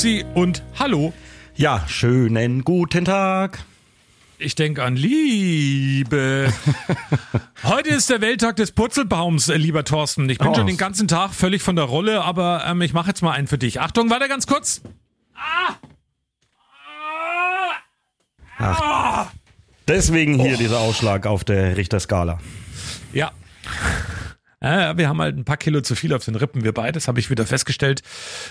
Grüezi und Hallo. Ja, schönen guten Tag. Ich denke an Liebe. Heute ist der Welttag des Purzelbaums, äh, lieber Thorsten. Ich bin Oh. schon den ganzen Tag völlig von der Rolle, aber ähm, ich mache jetzt mal einen für dich. Achtung, warte ganz kurz. Deswegen hier dieser Ausschlag auf der Richterskala. Ja. Ja, wir haben halt ein paar Kilo zu viel auf den Rippen, wir beide. Das habe ich wieder festgestellt,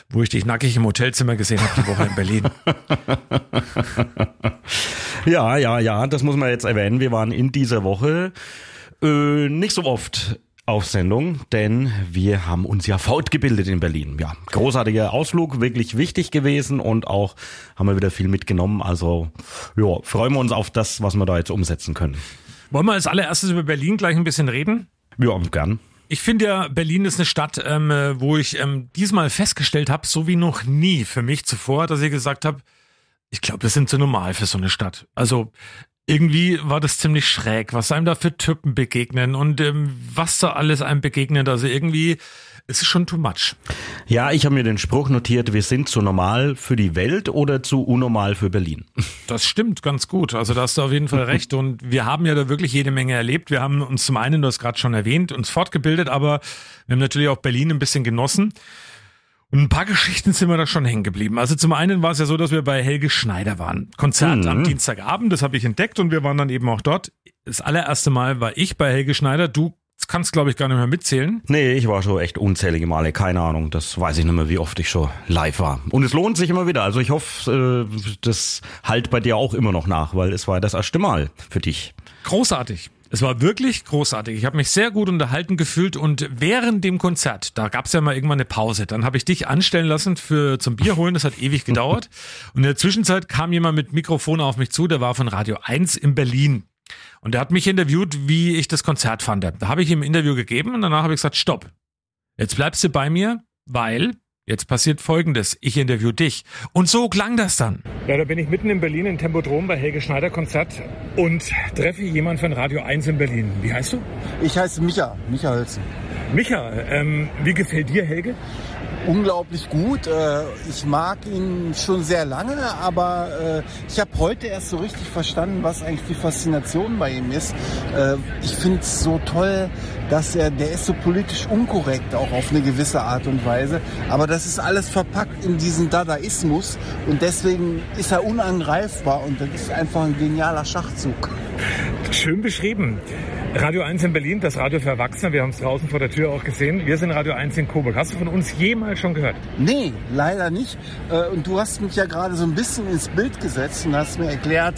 wo ich dich nackig im Hotelzimmer gesehen habe, die Woche in Berlin. Ja, ja, ja, das muss man jetzt erwähnen. Wir waren in dieser Woche äh, nicht so oft auf Sendung, denn wir haben uns ja fortgebildet in Berlin. Ja, großartiger Ausflug, wirklich wichtig gewesen und auch haben wir wieder viel mitgenommen. Also ja, freuen wir uns auf das, was wir da jetzt umsetzen können. Wollen wir als allererstes über Berlin gleich ein bisschen reden? Ja, gern. Ich finde ja, Berlin ist eine Stadt, ähm, äh, wo ich ähm, diesmal festgestellt habe, so wie noch nie für mich zuvor, dass ich gesagt habe, ich glaube, das sind so normal für so eine Stadt. Also irgendwie war das ziemlich schräg, was einem da für Typen begegnen und ähm, was da alles einem begegnet. Also irgendwie ist es schon too much. Ja, ich habe mir den Spruch notiert, wir sind zu normal für die Welt oder zu unnormal für Berlin. Das stimmt ganz gut. Also da hast du auf jeden Fall recht. Und wir haben ja da wirklich jede Menge erlebt. Wir haben uns zum einen, du hast gerade schon erwähnt, uns fortgebildet, aber wir haben natürlich auch Berlin ein bisschen genossen. Und ein paar Geschichten sind wir da schon hängen geblieben. Also zum einen war es ja so, dass wir bei Helge Schneider waren. Konzert am Dienstagabend, das habe ich entdeckt und wir waren dann eben auch dort. Das allererste Mal war ich bei Helge Schneider. Du kannst, glaube ich, gar nicht mehr mitzählen. Nee, ich war schon echt unzählige Male, keine Ahnung. Das weiß ich nicht mehr, wie oft ich schon live war. Und es lohnt sich immer wieder. Also ich hoffe, äh, das halt bei dir auch immer noch nach, weil es war das erste Mal für dich. Großartig. Es war wirklich großartig. Ich habe mich sehr gut unterhalten gefühlt und während dem Konzert, da gab es ja mal irgendwann eine Pause, dann habe ich dich anstellen lassen für zum Bier holen, das hat ewig gedauert. Und in der Zwischenzeit kam jemand mit Mikrofon auf mich zu, der war von Radio 1 in Berlin. Und der hat mich interviewt, wie ich das Konzert fand. Da habe ich ihm ein Interview gegeben und danach habe ich gesagt, stopp. Jetzt bleibst du bei mir, weil jetzt passiert Folgendes. Ich interview dich. Und so klang das dann. Ja, da bin ich mitten in Berlin in Tempodrom bei Helge Schneider Konzert und treffe jemand von Radio 1 in Berlin. Wie heißt du? Ich heiße Micha, Micha Hölzen. Micha, ähm, wie gefällt dir Helge? Unglaublich gut. Äh, Ich mag ihn schon sehr lange, aber äh, ich habe heute erst so richtig verstanden, was eigentlich die Faszination bei ihm ist. Äh, Ich finde es so toll, dass er, der ist so politisch unkorrekt, auch auf eine gewisse Art und Weise. Aber das ist alles verpackt in diesen Dadaismus und deswegen ist er unangreifbar und das ist einfach ein genialer Schachzug. Schön beschrieben. Radio 1 in Berlin, das Radio für Erwachsene. Wir haben es draußen vor der Tür auch gesehen. Wir sind Radio 1 in Coburg. Hast du von uns jemals schon gehört? Nee, leider nicht. Äh, Und du hast mich ja gerade so ein bisschen ins Bild gesetzt und hast mir erklärt,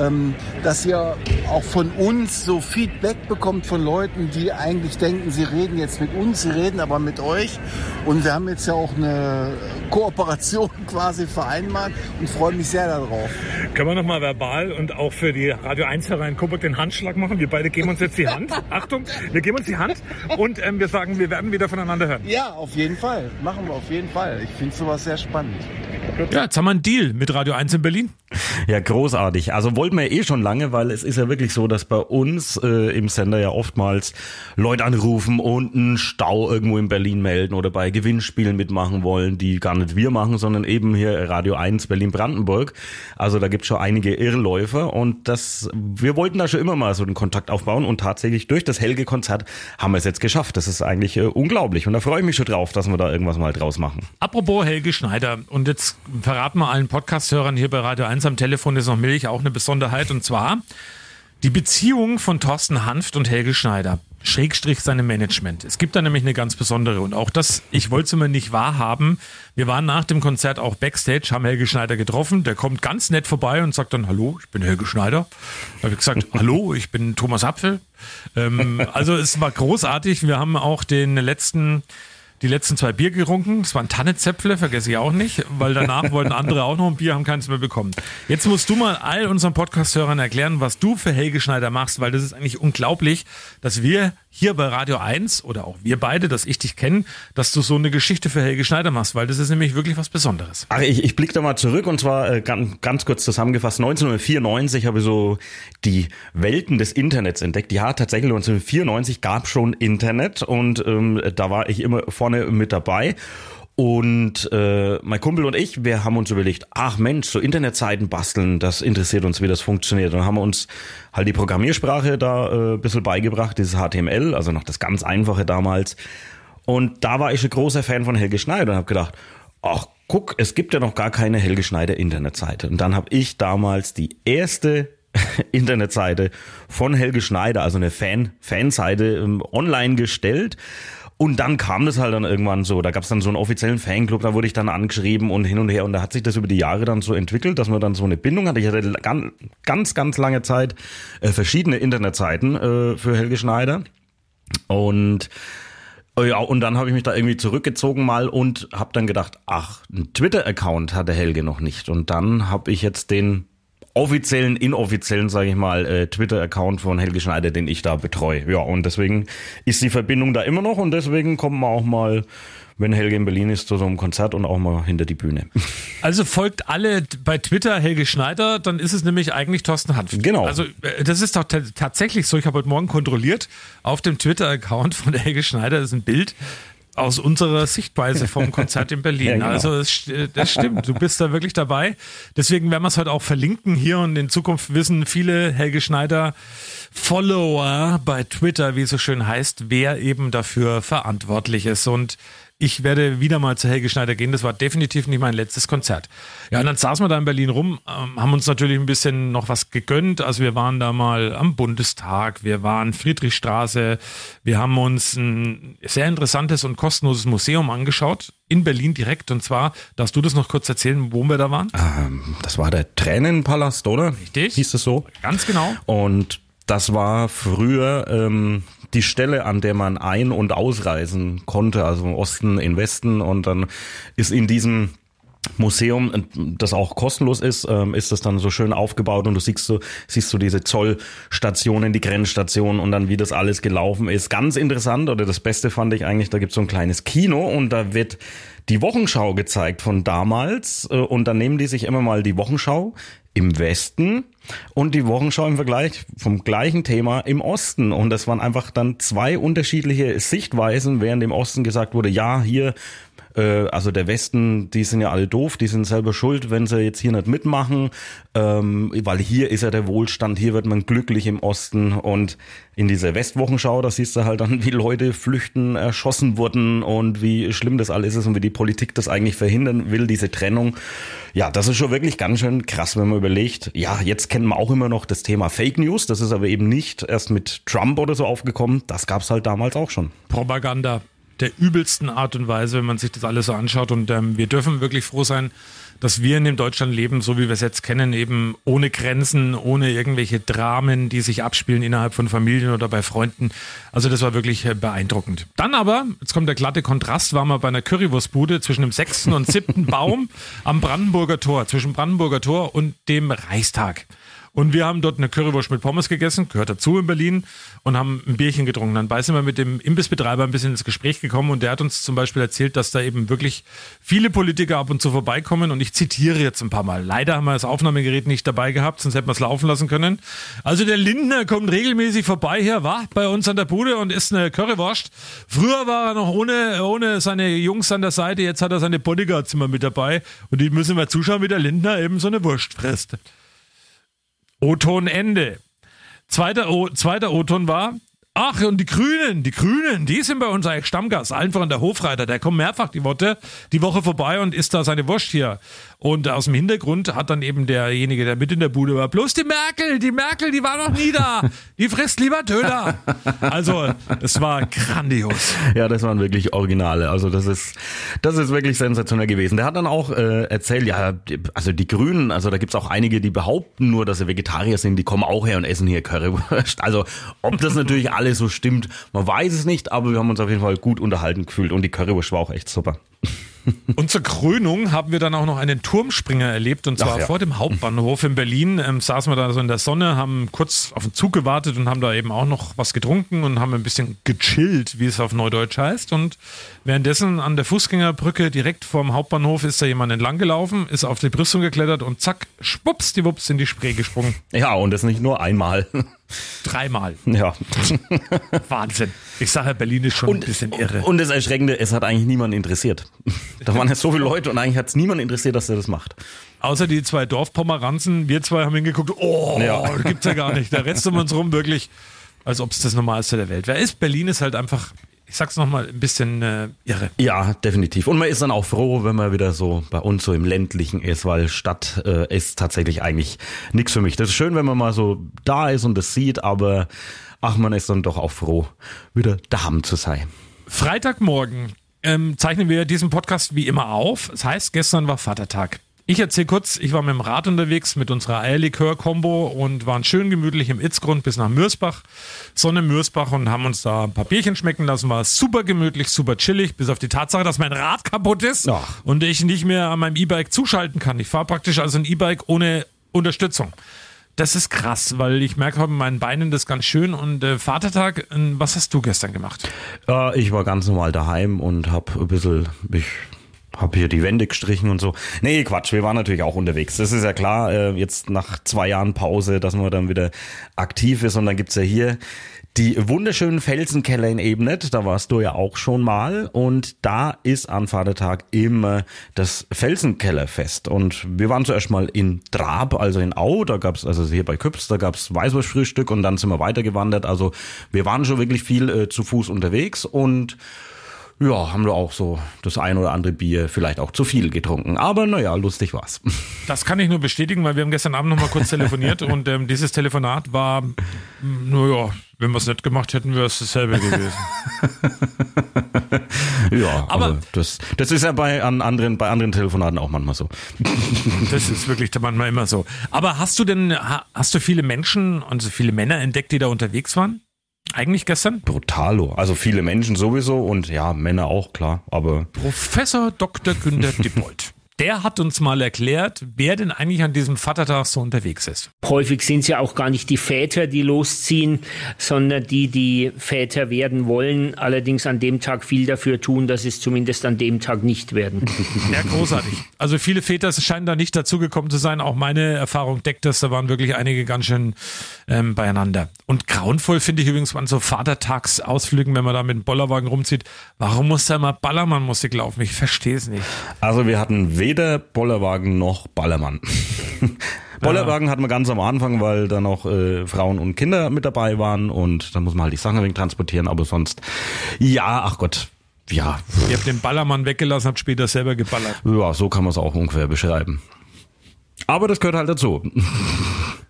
ähm, dass ihr auch von uns so Feedback bekommt von Leuten, die eigentlich denken, sie reden jetzt mit uns, sie reden aber mit euch. Und wir haben jetzt ja auch eine Kooperation quasi vereinbart und freue mich sehr darauf. Können wir nochmal verbal und auch für die Radio 1-Hörer in Coburg den Handschlag machen? Wir beide geben uns jetzt die Hand. Achtung, wir geben uns die Hand und ähm, wir sagen, wir werden wieder voneinander hören. Ja, auf jeden Fall. Machen wir auf jeden Fall. Ich finde sowas sehr spannend. Ja, jetzt haben wir einen Deal mit Radio 1 in Berlin. Ja, großartig. Also wollten wir eh schon lange, weil es ist ja wirklich so, dass bei uns äh, im Sender ja oftmals Leute anrufen und einen Stau irgendwo in Berlin melden oder bei Gewinnspielen mitmachen wollen, die gar nicht wir machen, sondern eben hier Radio 1 Berlin-Brandenburg. Also da gibt es schon einige Irrläufer und das, wir wollten da schon immer mal so den Kontakt aufbauen und tatsächlich durch das Helge-Konzert haben wir es jetzt geschafft. Das ist eigentlich äh, unglaublich und da freue ich mich schon drauf, dass wir da irgendwas mal draus machen. Apropos Helge Schneider und jetzt verraten wir allen Podcast-Hörern hier bei Radio 1 am Telefon ist noch Milch auch eine Besonderheit und zwar die Beziehung von Thorsten Hanft und Helge Schneider. Schrägstrich seinem Management. Es gibt da nämlich eine ganz besondere und auch das, ich wollte es immer nicht wahrhaben. Wir waren nach dem Konzert auch Backstage, haben Helge Schneider getroffen. Der kommt ganz nett vorbei und sagt dann, hallo, ich bin Helge Schneider. Da habe ich gesagt, hallo, ich bin Thomas Apfel. Ähm, also es war großartig. Wir haben auch den letzten die letzten zwei Bier gerunken. Das waren Tannezäpfle, vergesse ich auch nicht, weil danach wollten andere auch noch ein Bier, haben keins mehr bekommen. Jetzt musst du mal all unseren Podcast-Hörern erklären, was du für Helge Schneider machst, weil das ist eigentlich unglaublich, dass wir hier bei Radio 1 oder auch wir beide, dass ich dich kenne, dass du so eine Geschichte für Helge Schneider machst, weil das ist nämlich wirklich was Besonderes. Ach, ich, ich blicke da mal zurück und zwar äh, ganz, ganz kurz zusammengefasst. 1994 habe ich so die Welten des Internets entdeckt. Ja, tatsächlich 1994 gab schon Internet und ähm, da war ich immer vorne mit dabei. Und äh, mein Kumpel und ich, wir haben uns überlegt, ach Mensch, so Internetseiten basteln, das interessiert uns, wie das funktioniert. Und haben uns halt die Programmiersprache da äh, ein bisschen beigebracht, dieses HTML, also noch das ganz einfache damals. Und da war ich ein großer Fan von Helge Schneider und habe gedacht, ach guck, es gibt ja noch gar keine Helge Schneider Internetseite. Und dann habe ich damals die erste Internetseite von Helge Schneider, also eine Fan Fanseite ähm, online gestellt und dann kam das halt dann irgendwann so. Da gab es dann so einen offiziellen Fanclub, da wurde ich dann angeschrieben und hin und her. Und da hat sich das über die Jahre dann so entwickelt, dass man dann so eine Bindung hatte. Ich hatte ganz, ganz, ganz lange Zeit äh, verschiedene Internetseiten äh, für Helge Schneider. Und oh ja, und dann habe ich mich da irgendwie zurückgezogen mal und habe dann gedacht, ach, ein Twitter-Account hat der Helge noch nicht. Und dann habe ich jetzt den offiziellen, inoffiziellen, sage ich mal, äh, Twitter-Account von Helge Schneider, den ich da betreue. Ja, und deswegen ist die Verbindung da immer noch und deswegen kommt man auch mal wenn Helge in Berlin ist, zu so einem Konzert und auch mal hinter die Bühne. Also folgt alle bei Twitter Helge Schneider, dann ist es nämlich eigentlich Thorsten Hanf. Genau. Also äh, das ist doch tatsächlich so. Ich habe heute Morgen kontrolliert, auf dem Twitter-Account von Helge Schneider ist ein Bild aus unserer Sichtweise vom Konzert in Berlin. ja, genau. Also das, das, stimmt, du bist da wirklich dabei. Deswegen werden wir es heute auch verlinken hier und in Zukunft wissen viele Helge Schneider Follower bei Twitter, wie es so schön heißt, wer eben dafür verantwortlich ist. Und ich werde wieder mal zu Helge Schneider gehen. Das war definitiv nicht mein letztes Konzert. Ja, und dann saßen wir da in Berlin rum, ähm, haben uns natürlich ein bisschen noch was gegönnt. Also wir waren da mal am Bundestag, wir waren Friedrichstraße, wir haben uns ein sehr interessantes und kostenloses Museum angeschaut in Berlin direkt. Und zwar, darfst du das noch kurz erzählen, wo wir da waren? Ähm, das war der Tränenpalast, oder? Richtig. Hieß es so? Ganz genau. Und das war früher ähm, die Stelle, an der man ein- und ausreisen konnte, also im Osten, in Westen. Und dann ist in diesem Museum, das auch kostenlos ist, ähm, ist das dann so schön aufgebaut und du siehst so, siehst du diese Zollstationen, die Grenzstationen und dann wie das alles gelaufen ist. Ganz interessant oder das Beste fand ich eigentlich, da gibt es so ein kleines Kino und da wird die Wochenschau gezeigt von damals äh, und dann nehmen die sich immer mal die Wochenschau im Westen und die Wochenschau im Vergleich vom gleichen Thema im Osten. Und das waren einfach dann zwei unterschiedliche Sichtweisen, während im Osten gesagt wurde, ja, hier äh, also der Westen, die sind ja alle doof, die sind selber schuld, wenn sie jetzt hier nicht mitmachen, ähm, weil hier ist ja der Wohlstand, hier wird man glücklich im Osten und in dieser Westwochenschau, da siehst du halt dann, wie Leute flüchten, erschossen wurden und wie schlimm das alles ist und wie die Politik das eigentlich verhindern will, diese Trennung. Ja, das ist schon wirklich ganz schön krass, wenn man überlegt. Ja, jetzt kennen wir auch immer noch das Thema Fake News, das ist aber eben nicht erst mit Trump oder so aufgekommen, das gab's halt damals auch schon. Propaganda der übelsten Art und Weise, wenn man sich das alles so anschaut. Und ähm, wir dürfen wirklich froh sein, dass wir in dem Deutschland leben, so wie wir es jetzt kennen, eben ohne Grenzen, ohne irgendwelche Dramen, die sich abspielen innerhalb von Familien oder bei Freunden. Also das war wirklich äh, beeindruckend. Dann aber, jetzt kommt der glatte Kontrast, waren wir bei einer Currywurstbude zwischen dem sechsten und siebten Baum am Brandenburger Tor, zwischen Brandenburger Tor und dem Reichstag. Und wir haben dort eine Currywurst mit Pommes gegessen, gehört dazu in Berlin, und haben ein Bierchen getrunken. Dann sind wir mit dem Imbissbetreiber ein bisschen ins Gespräch gekommen und der hat uns zum Beispiel erzählt, dass da eben wirklich viele Politiker ab und zu vorbeikommen und ich zitiere jetzt ein paar Mal. Leider haben wir das Aufnahmegerät nicht dabei gehabt, sonst hätten wir es laufen lassen können. Also der Lindner kommt regelmäßig vorbei hier, war bei uns an der Bude und isst eine Currywurst. Früher war er noch ohne, ohne seine Jungs an der Seite, jetzt hat er seine Bodyguards immer mit dabei und die müssen wir zuschauen, wie der Lindner eben so eine Wurst frisst. O-Ton Ende. Zweiter O-Ton war, Ach, und die Grünen, die Grünen, die sind bei uns eigentlich Stammgast. Einfach an der Hofreiter, der kommt mehrfach die Woche, die Woche vorbei und isst da seine Wurst hier. Und aus dem Hintergrund hat dann eben derjenige, der mit in der Bude war, bloß die Merkel, die Merkel, die war noch nie da. Die frisst lieber Döner. Also, es war grandios. Ja, das waren wirklich Originale. Also, das ist, das ist wirklich sensationell gewesen. Der hat dann auch äh, erzählt, ja, also die Grünen, also da gibt's auch einige, die behaupten nur, dass sie Vegetarier sind, die kommen auch her und essen hier Currywurst. Also, ob das natürlich alle alles so stimmt. Man weiß es nicht, aber wir haben uns auf jeden Fall gut unterhalten gefühlt und die Currywurst war auch echt super. Und zur Krönung haben wir dann auch noch einen Turmspringer erlebt und zwar ja. vor dem Hauptbahnhof in Berlin. Ähm, saßen wir da so in der Sonne, haben kurz auf den Zug gewartet und haben da eben auch noch was getrunken und haben ein bisschen gechillt, wie es auf Neudeutsch heißt. Und währenddessen an der Fußgängerbrücke direkt vorm Hauptbahnhof ist da jemand entlang gelaufen, ist auf die Brüstung geklettert und zack, schwupps, die Wups in die Spree gesprungen. Ja, und das nicht nur einmal. Dreimal. Ja. Wahnsinn. Ich sage, Berlin ist schon ein bisschen irre. Und das Erschreckende, es hat eigentlich niemanden interessiert. Da waren jetzt so viele Leute und eigentlich hat es niemanden interessiert, dass er das macht. Außer die zwei Dorfpomeranzen, wir zwei haben hingeguckt, oh, Ja. gibt's ja gar nicht. Da rest um uns rum wirklich, als ob es das Normalste der Welt wäre. Ist Berlin ist halt einfach, ich sag's nochmal, ein bisschen äh, irre. Ja, definitiv. Und man ist dann auch froh, wenn man wieder so bei uns so im ländlichen ist, weil Stadt äh, ist tatsächlich eigentlich nichts für mich. Das ist schön, wenn man mal so da ist und das sieht, aber ach, man ist dann doch auch froh, wieder daheim zu sein. Freitagmorgen ähm, zeichnen wir diesen Podcast wie immer auf. Das heißt, gestern war Vatertag. Ich erzähle kurz, ich war mit dem Rad unterwegs mit unserer Eierlikör-Kombo und waren schön gemütlich im Itzgrund bis nach Mürsbach, Sonne Mürsbach und haben uns da ein paar Bierchen schmecken lassen. War super gemütlich, super chillig, bis auf die Tatsache, dass mein Rad kaputt ist Ach. und ich nicht mehr an meinem E-Bike zuschalten kann. Ich fahre praktisch also ein E-Bike ohne Unterstützung. Das ist krass, weil ich merke bei meinen Beinen das ganz schön. Und äh, Vatertag, äh, was hast du gestern gemacht? Äh, ich war ganz normal daheim und hab ein bisschen, ich hab hier die Wände gestrichen und so. Nee, Quatsch, wir waren natürlich auch unterwegs. Das ist ja klar, äh, jetzt nach zwei Jahren Pause, dass man dann wieder aktiv ist. Und dann gibt's ja hier die wunderschönen Felsenkeller in Ebnet, da warst du ja auch schon mal. Und da ist an Vatertag immer das Felsenkellerfest. Und wir waren zuerst mal in Drab, also in Au, da gab's also hier bei Küps, da gab's Weißwurstfrühstück und dann sind wir weitergewandert. Also wir waren schon wirklich viel äh, zu Fuß unterwegs und ja, haben wir auch so das ein oder andere Bier vielleicht auch zu viel getrunken. Aber naja, lustig war's. Das kann ich nur bestätigen, weil wir haben gestern Abend noch mal kurz telefoniert und ähm, dieses Telefonat war, naja, wenn wir es nicht gemacht hätten, wäre es dasselbe gewesen. Ja, Aber- aber das, das ist ja bei an anderen, bei anderen Telefonaten auch manchmal so. Das ist wirklich manchmal immer so. Aber hast du denn, ha- hast du viele Menschen und so viele Männer entdeckt, die da unterwegs waren? Eigentlich gestern? Brutalo. Also viele Menschen sowieso und ja, Männer auch, klar. Aber Professor Dr. Günter Dippold. Der hat uns mal erklärt, wer denn eigentlich an diesem Vatertag so unterwegs ist. Häufig sind es ja auch gar nicht die Väter, die losziehen, sondern die, die Väter werden wollen, allerdings an dem Tag viel dafür tun, dass es zumindest an dem Tag nicht werden. Ja, großartig. Also viele Väter scheinen da nicht dazugekommen zu sein. Auch meine Erfahrung deckt das. Da waren wirklich einige ganz schön ähm, beieinander. Und grauenvoll finde ich übrigens an so Vatertagsausflügen, wenn man da mit dem Bollerwagen rumzieht. Warum muss da immer Ballermann-Musik laufen? Ich verstehe es nicht. also wir hatten weder Bollerwagen noch Ballermann. Bollerwagen hatten wir ganz am Anfang, weil da noch äh, Frauen und Kinder mit dabei waren und da muss man halt die Sachen wenig transportieren, aber sonst, ja, ach Gott, ja, Ihr habt den Ballermann weggelassen, habt später selber geballert. ja, so kann man es auch ungefähr beschreiben. Aber das gehört halt dazu.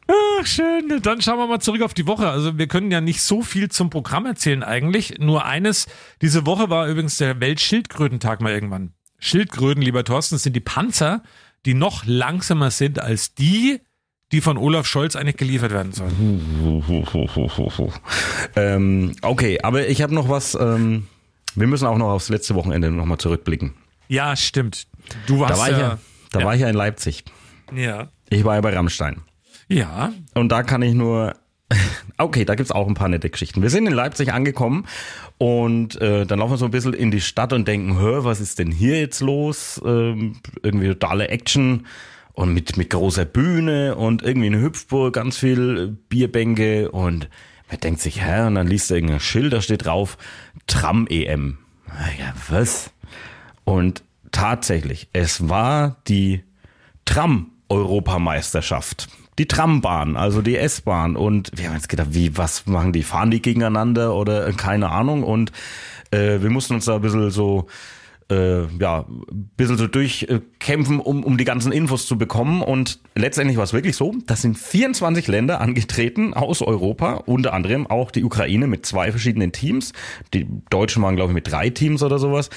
Ach, schön. Dann schauen wir mal zurück auf die Woche. Also wir können ja nicht so viel zum Programm erzählen eigentlich. Nur eines, diese Woche war übrigens der Weltschildkrötentag mal irgendwann. Schildkröten, lieber Thorsten, sind die Panzer, die noch langsamer sind als die, die von Olaf Scholz eigentlich geliefert werden sollen. ähm, okay, aber ich habe noch was. Ähm, wir müssen auch noch aufs letzte Wochenende nochmal zurückblicken. Ja, stimmt. Du warst Da war ich ja, ja, da ja. war ich ja in Leipzig. ja. Ich war ja bei Rammstein. Ja. Und da kann ich nur. Okay, da gibt's auch ein paar nette Geschichten. Wir sind in Leipzig angekommen und äh, dann laufen wir so ein bisschen in die Stadt und denken, hör, was ist denn hier jetzt los? Ähm, irgendwie totale Action und mit, mit großer Bühne und irgendwie eine Hüpfburg, ganz viel äh, Bierbänke und man denkt sich, hä? Und dann liest du irgendein Schild, da steht drauf, Tram-EM. Ja, was? Und tatsächlich, es war die Tram-Europameisterschaft. Die Trambahn, also die S-Bahn. Und wir haben jetzt gedacht, wie, was machen die? Fahren die gegeneinander oder äh, keine Ahnung? Und äh, wir mussten uns da ein bisschen so äh, ja, ein bisschen so durchkämpfen, um, um die ganzen Infos zu bekommen. Und letztendlich war es wirklich so, das sind 24 Länder angetreten aus Europa, unter anderem auch die Ukraine mit zwei verschiedenen Teams. Die Deutschen waren, glaube ich, mit drei Teams oder sowas.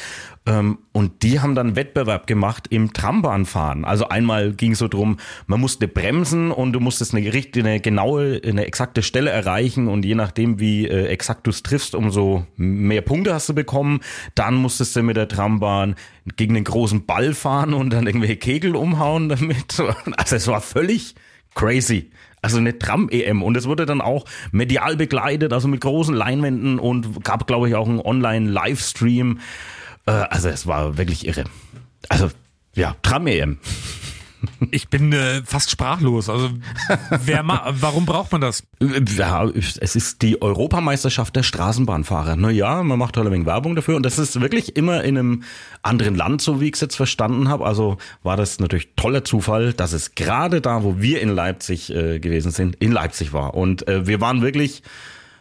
Ähm, und die haben dann Wettbewerb gemacht im Trambahnfahren. Also einmal ging es so drum, man musste bremsen und du musstest eine, richtige, eine genaue, eine exakte Stelle erreichen und je nachdem, wie äh, exakt du es triffst, umso mehr Punkte hast du bekommen. Dann musstest du mit der Trambahn gegen den großen Ball fahren und dann irgendwelche Kegel umhauen damit. Also es war völlig crazy. Also eine Tram-EM und es wurde dann auch medial begleitet, also mit großen Leinwänden und gab, glaube ich, auch einen Online-Livestream. Äh, also es war wirklich irre. Also ja, Tram-EM. Ich bin äh, fast sprachlos. Also wer warum braucht man das? Ja, es ist die Europameisterschaft der Straßenbahnfahrer. Naja, man macht halt ein wenig Werbung dafür und das ist wirklich immer in einem anderen Land, so wie ich es jetzt verstanden habe. Also war das natürlich toller Zufall, dass es gerade da, wo wir in Leipzig äh, gewesen sind, in Leipzig war. Und äh, wir waren wirklich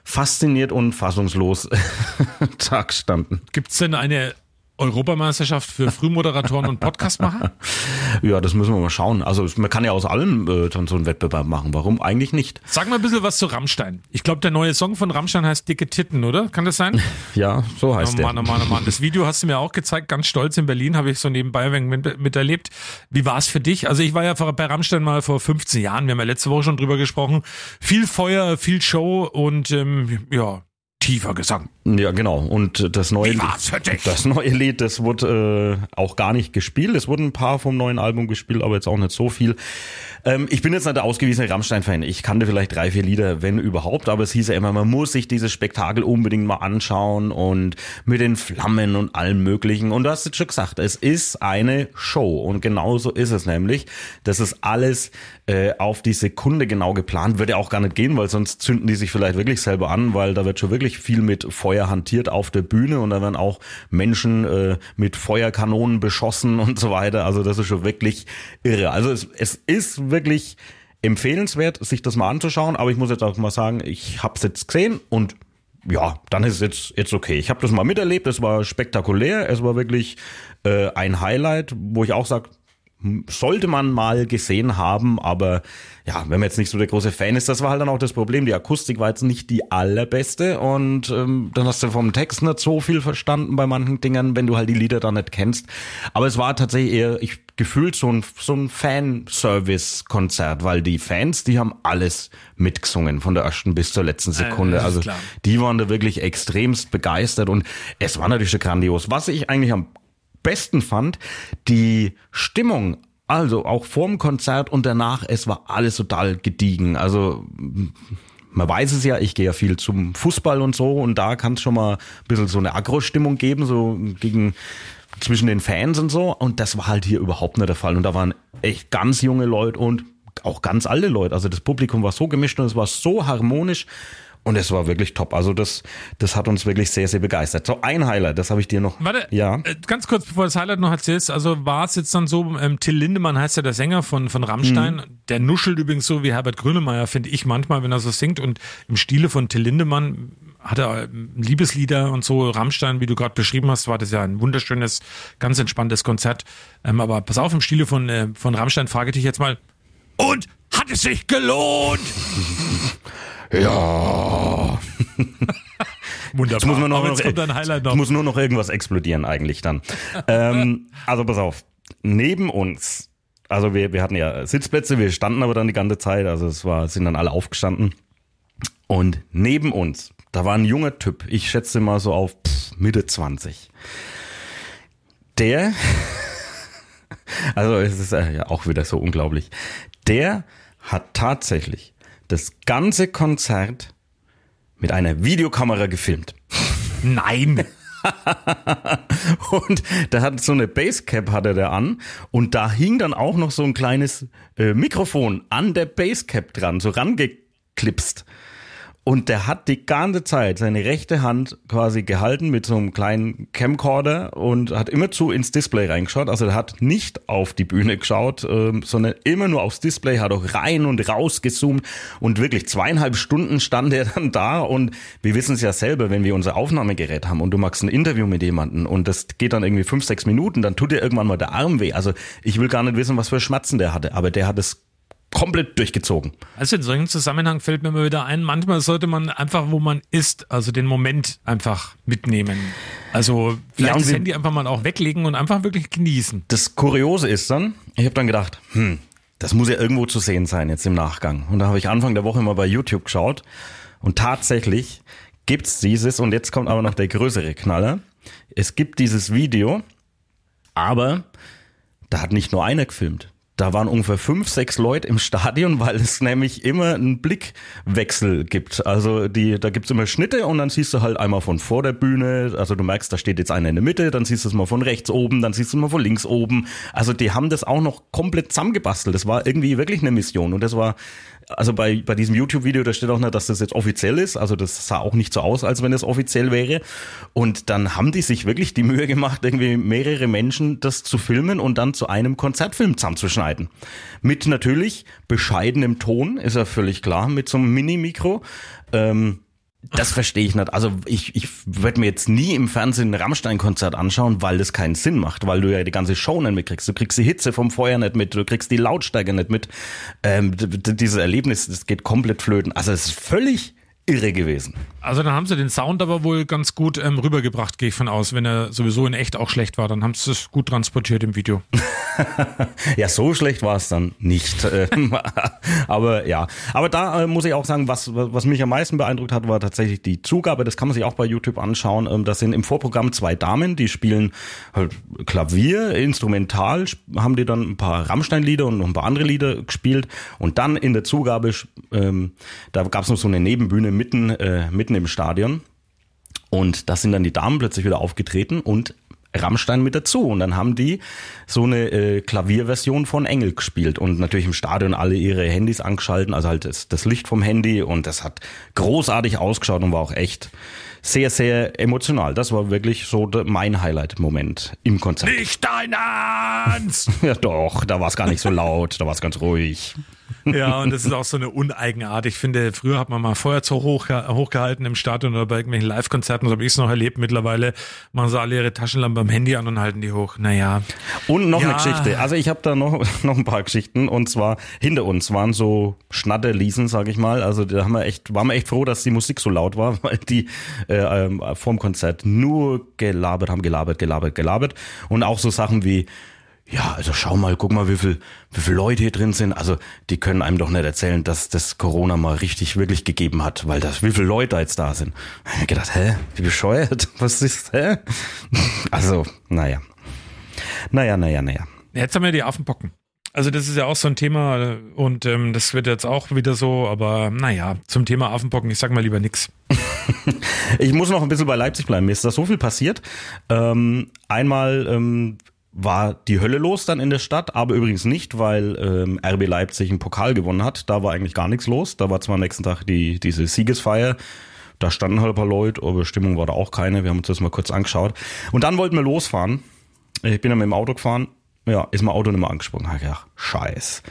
fasziniert und fassungslos Tag standen. Gibt's denn eine Europameisterschaft für Frühmoderatoren und Podcastmacher? Ja, das müssen wir mal schauen. Also man kann ja aus allem äh, dann so einen Wettbewerb machen. Warum eigentlich nicht? Sag mal ein bisschen was zu Rammstein. Ich glaube, der neue Song von Rammstein heißt Dicke Titten, oder? Kann das sein? Ja, so heißt oh Mann, der. oh Mann, oh Mann. Das Video hast du mir auch gezeigt, ganz stolz in Berlin, habe ich so nebenbei mit, miterlebt. Wie war es für dich? Also ich war ja bei Rammstein mal vor 15 Jahren, wir haben ja letzte Woche schon drüber gesprochen. Viel Feuer, viel Show und ähm, ja, tiefer Gesang. Ja, genau. Und das neue, das neue Lied, das wurde äh, auch gar nicht gespielt. Es wurden ein paar vom neuen Album gespielt, aber jetzt auch nicht so viel. Ähm, ich bin jetzt nicht der ausgewiesene Rammstein-Fan. Ich kannte vielleicht drei, vier Lieder, wenn überhaupt. Aber es hieß ja immer, man muss sich dieses Spektakel unbedingt mal anschauen und mit den Flammen und allem Möglichen. Und du hast jetzt schon gesagt, es ist eine Show. Und genau so ist es nämlich. Das ist alles äh, auf die Sekunde genau geplant. Würde auch gar nicht gehen, weil sonst zünden die sich vielleicht wirklich selber an, weil da wird schon wirklich viel mit Feuer hantiert auf der Bühne und da werden auch Menschen äh, mit Feuerkanonen beschossen und so weiter. Also das ist schon wirklich irre. Also es, es ist wirklich empfehlenswert, sich das mal anzuschauen, aber ich muss jetzt auch mal sagen, ich habe es jetzt gesehen und ja, dann ist es jetzt, jetzt okay. Ich habe das mal miterlebt, es war spektakulär, es war wirklich äh, ein Highlight, wo ich auch sage, sollte man mal gesehen haben, aber ja, wenn man jetzt nicht so der große Fan ist, das war halt dann auch das Problem. Die Akustik war jetzt nicht die allerbeste und ähm, dann hast du vom Text nicht so viel verstanden bei manchen Dingern, wenn du halt die Lieder dann nicht kennst. Aber es war tatsächlich eher, ich gefühlt so ein so ein Fanservice-Konzert, weil die Fans, die haben alles mitgesungen von der ersten bis zur letzten Sekunde. ist also klar. die waren da wirklich extremst begeistert und es war natürlich schon grandios. Was ich eigentlich am besten fand, die Stimmung, also auch vorm Konzert und danach, es war alles total gediegen. Also man weiß es ja, ich gehe ja viel zum Fußball und so und da kann es schon mal ein bisschen so eine Agro-Stimmung geben, so gegen zwischen den Fans und so. Und das war halt hier überhaupt nicht der Fall. Und da waren echt ganz junge Leute und auch ganz alte Leute. Also das Publikum war so gemischt und es war so harmonisch. Und es war wirklich top. Also das, das hat uns wirklich sehr, sehr begeistert. So ein Highlight, das habe ich dir noch. Warte, Ja. äh, ganz kurz, bevor du das Highlight noch erzählst, also war es jetzt dann so, ähm, Till Lindemann heißt ja der Sänger von, von Rammstein, Mhm. der nuschelt übrigens so wie Herbert Grönemeyer, finde ich manchmal, wenn er so singt und im Stile von Till Lindemann hat er ähm, Liebeslieder und so, Rammstein, wie du gerade beschrieben hast, war das ja ein wunderschönes, ganz entspanntes Konzert, ähm, aber pass auf, im Stile von, äh, von Rammstein frage ich dich jetzt mal, und hat es sich gelohnt? Ja. Wunderbar, Jetzt muss man noch, aber noch jetzt kommt ein Highlight noch. Es muss nur noch irgendwas explodieren eigentlich dann. ähm, also pass auf, neben uns, also wir, wir hatten ja Sitzplätze, wir standen aber dann die ganze Zeit, also es war, sind dann alle aufgestanden. Und neben uns, da war ein junger Typ, ich schätze mal so auf pff, Mitte 20. Der, also es ist äh, ja auch wieder so unglaublich, der hat tatsächlich das ganze Konzert mit einer Videokamera gefilmt. Nein. Und der hat so eine Basecap hatte der an und da hing dann auch noch so ein kleines äh, Mikrofon an der Basecap dran, so rangeklipst. Und der hat die ganze Zeit seine rechte Hand quasi gehalten mit so einem kleinen Camcorder und hat immerzu ins Display reingeschaut. Also der hat nicht auf die Bühne geschaut, ähm, sondern immer nur aufs Display, hat auch rein und raus gezoomt und wirklich zweieinhalb Stunden stand er dann da und wir wissen es ja selber, wenn wir unser Aufnahmegerät haben und du machst ein Interview mit jemandem und das geht dann irgendwie fünf, sechs Minuten, dann tut dir irgendwann mal der Arm weh. Also ich will gar nicht wissen, was für Schmerzen der hatte, aber der hat es komplett durchgezogen. Also in solchen Zusammenhang fällt mir mal wieder ein, manchmal sollte man einfach, wo man ist, also den Moment einfach mitnehmen. Also vielleicht Ja, das Handy einfach mal auch weglegen und einfach wirklich genießen. Das Kuriose ist dann, ich habe dann gedacht, hm, das muss ja irgendwo zu sehen sein jetzt im Nachgang. Und da habe ich Anfang der Woche mal bei YouTube geschaut und tatsächlich gibt's dieses und jetzt kommt aber noch der größere Knaller. Es gibt dieses Video, aber da hat nicht nur einer gefilmt. Da waren ungefähr fünf, sechs Leute im Stadion, weil es nämlich immer einen Blickwechsel gibt. Also die, da gibt's immer Schnitte und dann siehst du halt einmal von vor der Bühne, also du merkst, da steht jetzt einer in der Mitte, dann siehst du es mal von rechts oben, dann siehst du es mal von links oben. Also die haben das auch noch komplett zusammengebastelt. Das war irgendwie wirklich eine Mission und das war also bei, bei diesem YouTube-Video, da steht auch nicht, dass das jetzt offiziell ist. Also das sah auch nicht so aus, als wenn es offiziell wäre. Und dann haben die sich wirklich die Mühe gemacht, irgendwie mehrere Menschen das zu filmen und dann zu einem Konzertfilm zusammenzuschneiden. Mit natürlich bescheidenem Ton, ist ja völlig klar, mit so einem Mini-Mikro. Ähm, das verstehe ich nicht. Also ich, ich werde mir jetzt nie im Fernsehen ein Rammstein-Konzert anschauen, weil das keinen Sinn macht, weil du ja die ganze Show nicht mitkriegst. Du kriegst die Hitze vom Feuer nicht mit, du kriegst die Lautstärke nicht mit. Ähm, dieses Erlebnis, das geht komplett flöten. Also es ist völlig irre gewesen. Also dann haben sie den Sound aber wohl ganz gut ähm, rübergebracht, gehe ich von aus. Wenn er sowieso in echt auch schlecht war, dann haben sie es gut transportiert im Video. ja, so schlecht war es dann nicht. Ähm, aber ja, aber da äh, muss ich auch sagen, was, was mich am meisten beeindruckt hat, war tatsächlich die Zugabe. Das kann man sich auch bei YouTube anschauen. Ähm, das sind im Vorprogramm zwei Damen, die spielen halt Klavier, instrumental, haben die dann ein paar Rammstein-Lieder und noch ein paar andere Lieder gespielt. Und dann in der Zugabe, ähm, da gab es noch so eine Nebenbühne mitten, äh, mitten im Stadion. Und da sind dann die Damen plötzlich wieder aufgetreten und Rammstein mit dazu. Und dann haben die so eine äh, Klavierversion von Engel gespielt und natürlich im Stadion alle ihre Handys angeschalten, also halt das, das Licht vom Handy und das hat großartig ausgeschaut und war auch echt sehr, sehr emotional. Das war wirklich so mein Highlight-Moment im Konzert. Nicht dein Ernst! ja doch, da war es gar nicht so laut, da war es ganz ruhig. Ja, und das ist auch so eine Uneigenart. Ich finde, früher hat man mal Feuerzeug hoch, hochgehalten im Stadion oder bei irgendwelchen Live-Konzerten, so habe ich es noch erlebt. Mittlerweile machen sie alle ihre Taschenlampe am Handy an und halten die hoch. Naja. Und noch ja. eine Geschichte. Also ich habe da noch, noch ein paar Geschichten und zwar hinter uns waren so Schnatterliesen, sage ich mal. Also da haben wir echt, waren wir echt froh, dass die Musik so laut war, weil die äh, ähm, vorm Konzert nur gelabert haben, gelabert, gelabert, gelabert. Und auch so Sachen wie ja, also schau mal, guck mal, wie viel, wie viele Leute hier drin sind. Also die können einem doch nicht erzählen, dass das Corona mal richtig wirklich gegeben hat, weil das, wie viele Leute jetzt da sind. Ich hab gedacht, hä, wie bescheuert? Was ist, hä? Also, naja. Naja, naja, naja. Jetzt haben wir die Affenpocken. Also das ist ja auch so ein Thema und ähm, das wird jetzt auch wieder so, aber naja, zum Thema Affenpocken, ich sag mal lieber nix. ich muss noch ein bisschen bei Leipzig bleiben. Mir ist da so viel passiert. Ähm, einmal ähm, war die Hölle los dann in der Stadt, aber übrigens nicht, weil ähm, RB Leipzig einen Pokal gewonnen hat. Da war eigentlich gar nichts los. Da war zwar am nächsten Tag die, diese Siegesfeier. Da standen halt ein paar Leute, aber Stimmung war da auch keine. Wir haben uns das mal kurz angeschaut. Und dann wollten wir losfahren. Ich bin dann mit dem Auto gefahren ja, ist mein Auto nicht mehr angesprungen. Hab ich scheiß.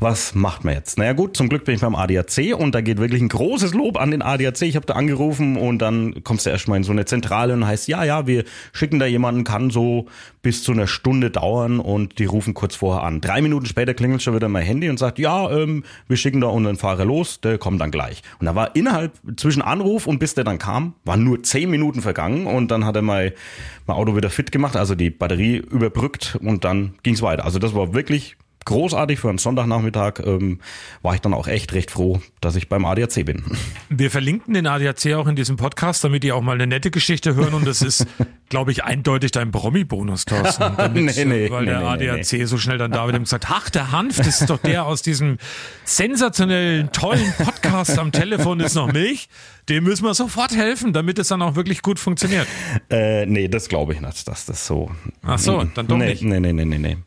Was macht man jetzt? Naja gut, zum Glück bin ich beim ADAC und da geht wirklich ein großes Lob an den ADAC. Ich habe da angerufen und dann kommst du erstmal in so eine Zentrale und heißt, ja, ja, wir schicken da jemanden, kann so bis zu einer Stunde dauern und die rufen kurz vorher an. Drei Minuten später klingelt schon wieder mein Handy und sagt, ja, ähm, wir schicken da unseren Fahrer los, der kommt dann gleich. Und da war innerhalb, zwischen Anruf und bis der dann kam, waren nur zehn Minuten vergangen und dann hat er mein, mein Auto wieder fit gemacht, also die Batterie überbrückt und dann ging es weiter. Also das war wirklich großartig für einen Sonntagnachmittag. Ähm, war ich dann auch echt recht froh, dass ich beim ADAC bin. Wir verlinken den ADAC auch in diesem Podcast, damit die auch mal eine nette Geschichte hören. Und das ist, glaube ich, eindeutig dein Promi-Bonus, Thorsten. Damit, nee, nee, weil nee, der nee, ADAC nee. so schnell dann David ihm gesagt, ach, der Hanf, das ist doch der aus diesem sensationellen, tollen Podcast am Telefon ist noch Milch. Dem müssen wir sofort helfen, damit es dann auch wirklich gut funktioniert. Äh, nee, das glaube ich nicht, dass das so. Ach so, dann doch nee, nicht. Nee, nee, nee, nee, nee.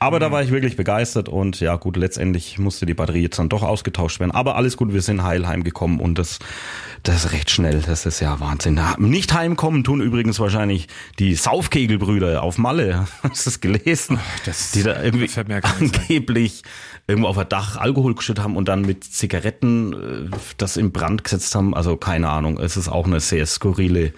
Aber mhm. da war ich wirklich begeistert und ja, gut, letztendlich musste die Batterie jetzt dann doch ausgetauscht werden. Aber alles gut, wir sind heil heimgekommen und das, das ist recht schnell. Das ist ja Wahnsinn. Nicht heimkommen tun übrigens wahrscheinlich die Saufkegelbrüder auf Malle. Hast du das gelesen? Das die da irgendwie angeblich irgendwo auf der Dach Alkohol geschüttet haben und dann mit Zigaretten äh, das in Brand gesetzt haben. Also keine Ahnung. Es ist auch eine sehr skurrile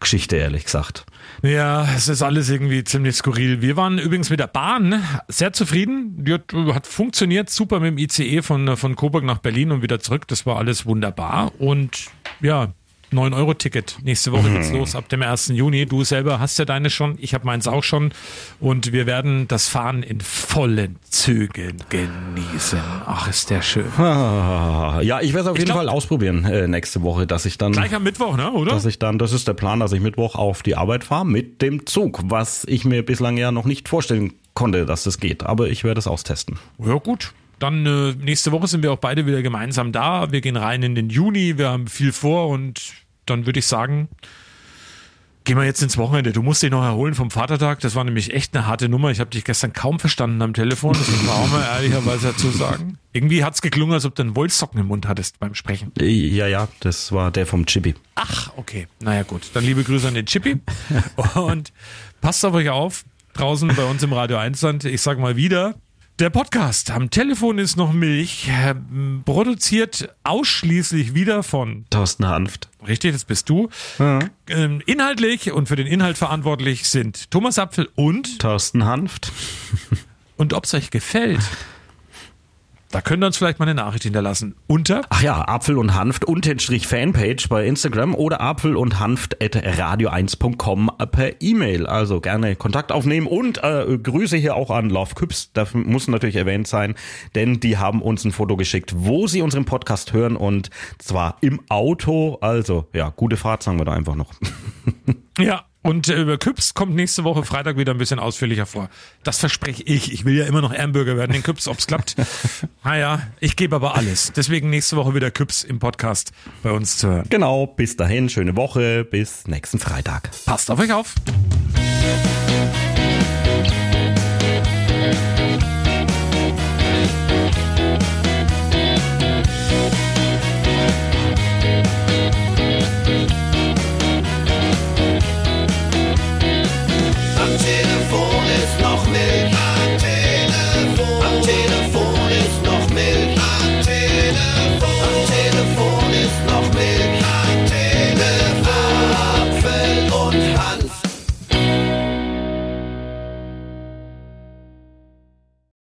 Geschichte, ehrlich gesagt. Ja, es ist alles irgendwie ziemlich skurril. Wir waren übrigens mit der Bahn sehr zufrieden. Die hat, hat funktioniert super mit dem ICE von, von Coburg nach Berlin und wieder zurück. Das war alles wunderbar. Und ja, 9-Euro-Ticket. Nächste Woche geht's los ab dem 1. Juni. Du selber hast ja deine schon, ich habe meins auch schon. Und wir werden das Fahren in vollen Zügen genießen. Ach, ist der schön. Ja, ich werde es auf jeden glaub- Fall ausprobieren äh, nächste Woche, dass ich dann Gleich am Mittwoch, ne? oder? dass ich dann, das ist der Plan, dass ich Mittwoch auf die Arbeit fahre mit dem Zug, was ich mir bislang ja noch nicht vorstellen konnte, dass das geht. Aber ich werde es austesten. Ja, gut. Dann äh, nächste Woche sind wir auch beide wieder gemeinsam da. Wir gehen rein in den Juni. Wir haben viel vor und dann würde ich sagen, gehen wir jetzt ins Wochenende. Du musst dich noch erholen vom Vatertag. Das war nämlich echt eine harte Nummer. Ich habe dich gestern kaum verstanden am Telefon. Das muss man auch mal ehrlicherweise dazu sagen. Irgendwie hat's geklungen, als ob du einen Wollsocken im Mund hattest beim Sprechen. Ja, ja, das war der vom Chippy. Ach, okay. Naja, gut. Dann liebe Grüße an den Chippy. Und passt auf euch auf. Draußen bei uns im Radio 1 Land. Ich sag mal wieder. Der Podcast am Telefon ist noch Milch, äh, produziert ausschließlich wieder von, Thorsten Hanft. richtig, das bist du, ähm, inhaltlich und für den Inhalt verantwortlich sind Thomas Apfel und, Thorsten Hanft. und ob es euch gefällt, da könnt ihr uns vielleicht mal eine Nachricht hinterlassen. Unter Ach ja, Apfel und Hanft Unterstrich Fanpage bei Instagram oder Apfel und Hanft at radio1.com per E-Mail. Also gerne Kontakt aufnehmen und äh, Grüße hier auch an Love Küps. Das muss natürlich erwähnt sein, denn die haben uns ein Foto geschickt, wo sie unseren Podcast hören und zwar im Auto. Also ja, gute Fahrt sagen wir da einfach noch. Ja, und äh, über Küps kommt nächste Woche Freitag wieder ein bisschen ausführlicher vor. Das verspreche ich. Ich will ja immer noch Ehrenbürger werden in Küps, ob's klappt. naja, ich gebe aber alles. Deswegen nächste Woche wieder Küps im Podcast bei uns zu hören. Genau, bis dahin, schöne Woche, bis nächsten Freitag. Passt auf euch auf.